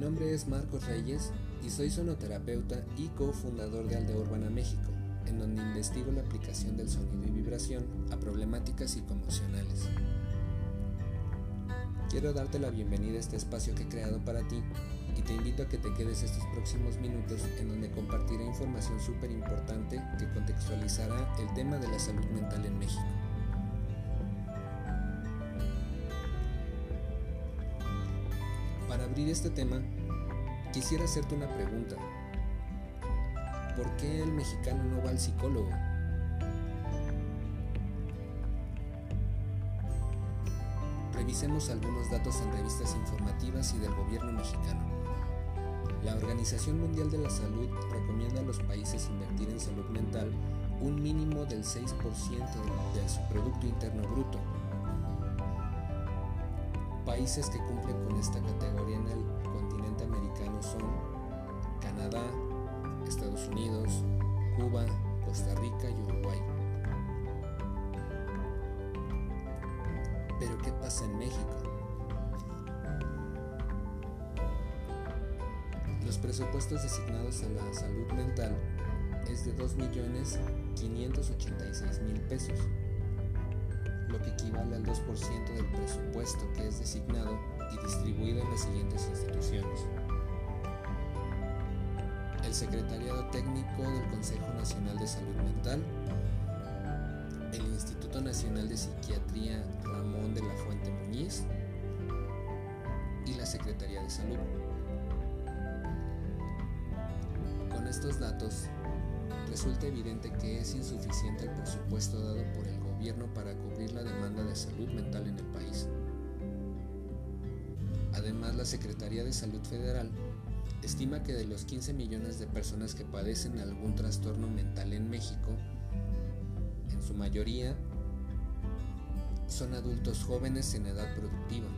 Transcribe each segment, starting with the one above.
nombre es Marcos Reyes y soy sonoterapeuta y cofundador de Aldea Urbana México, en donde investigo la aplicación del sonido y vibración a problemáticas psicoemocionales. Quiero darte la bienvenida a este espacio que he creado para ti y te invito a que te quedes estos próximos minutos en donde compartiré información súper importante que contextualizará el tema de la salud mental en México. Abrir este tema, quisiera hacerte una pregunta. ¿Por qué el mexicano no va al psicólogo? Revisemos algunos datos en revistas informativas y del gobierno mexicano. La Organización Mundial de la Salud recomienda a los países invertir en salud mental un mínimo del 6% de su Producto Interno Bruto Países que cumplen con esta categoría en el continente americano son Canadá, Estados Unidos, Cuba, Costa Rica y Uruguay. Pero ¿qué pasa en México? Los presupuestos designados a la salud mental es de 2.586.000 pesos equivale al 2% del presupuesto que es designado y distribuido en las siguientes instituciones. El Secretariado Técnico del Consejo Nacional de Salud Mental, el Instituto Nacional de Psiquiatría Ramón de la Fuente Muñiz y la Secretaría de Salud. Con estos datos, resulta evidente que es insuficiente el presupuesto dado por el para cubrir la demanda de salud mental en el país. Además, la Secretaría de Salud Federal estima que de los 15 millones de personas que padecen algún trastorno mental en México, en su mayoría son adultos jóvenes en edad productiva,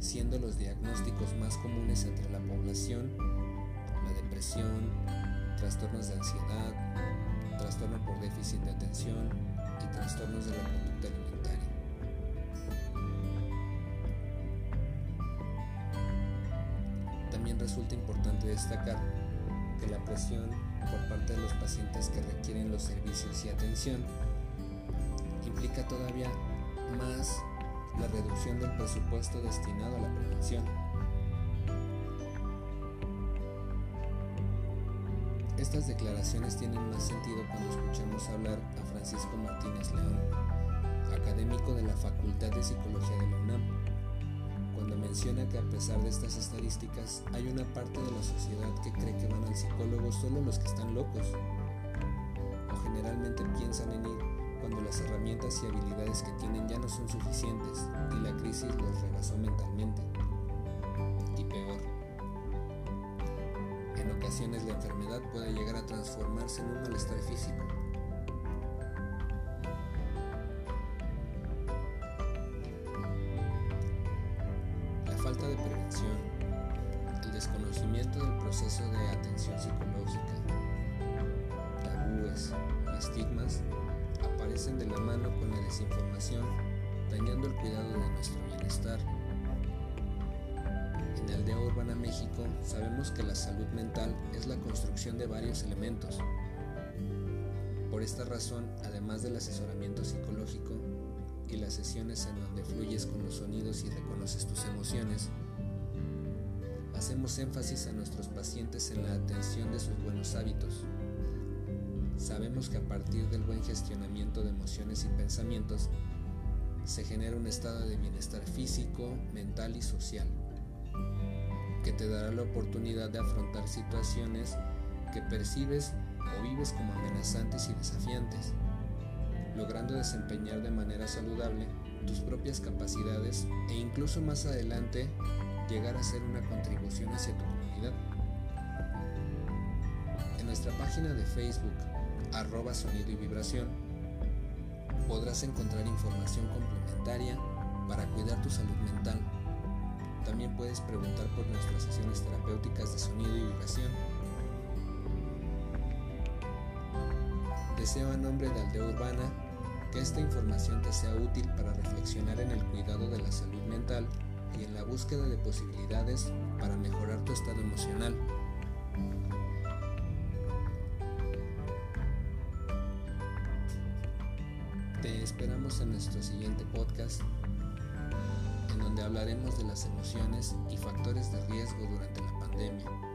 siendo los diagnósticos más comunes entre la población la depresión, trastornos de ansiedad, trastorno por déficit de atención y trastornos de la conducta alimentaria. También resulta importante destacar que la presión por parte de los pacientes que requieren los servicios y atención implica todavía más la reducción del presupuesto destinado a la prevención. Estas declaraciones tienen más sentido cuando escuchamos hablar a Francisco Martínez León, académico de la Facultad de Psicología de la UNAM, cuando menciona que a pesar de estas estadísticas hay una parte de la sociedad que cree que van al psicólogo solo los que están locos, o generalmente piensan en ir cuando las herramientas y habilidades que tienen ya no son suficientes y la crisis los rebasó mentalmente. Ocasiones la enfermedad puede llegar a transformarse en un malestar físico. La falta de prevención, el desconocimiento del proceso de atención psicológica, tabúes y estigmas aparecen de la mano con la desinformación, dañando el cuidado de nuestro bienestar Urbana México sabemos que la salud mental es la construcción de varios elementos. Por esta razón, además del asesoramiento psicológico y las sesiones en donde fluyes con los sonidos y reconoces tus emociones, hacemos énfasis a nuestros pacientes en la atención de sus buenos hábitos. Sabemos que a partir del buen gestionamiento de emociones y pensamientos, se genera un estado de bienestar físico, mental y social que te dará la oportunidad de afrontar situaciones que percibes o vives como amenazantes y desafiantes, logrando desempeñar de manera saludable tus propias capacidades e incluso más adelante llegar a ser una contribución hacia tu comunidad. En nuestra página de Facebook, arroba sonido y vibración, podrás encontrar información complementaria para cuidar tu salud mental también puedes preguntar por nuestras sesiones terapéuticas de sonido y vibración. Deseo a nombre de Aldea Urbana que esta información te sea útil para reflexionar en el cuidado de la salud mental y en la búsqueda de posibilidades para mejorar tu estado emocional. Te esperamos en nuestro siguiente podcast, en donde hablaremos de las emociones y factores de riesgo durante la pandemia.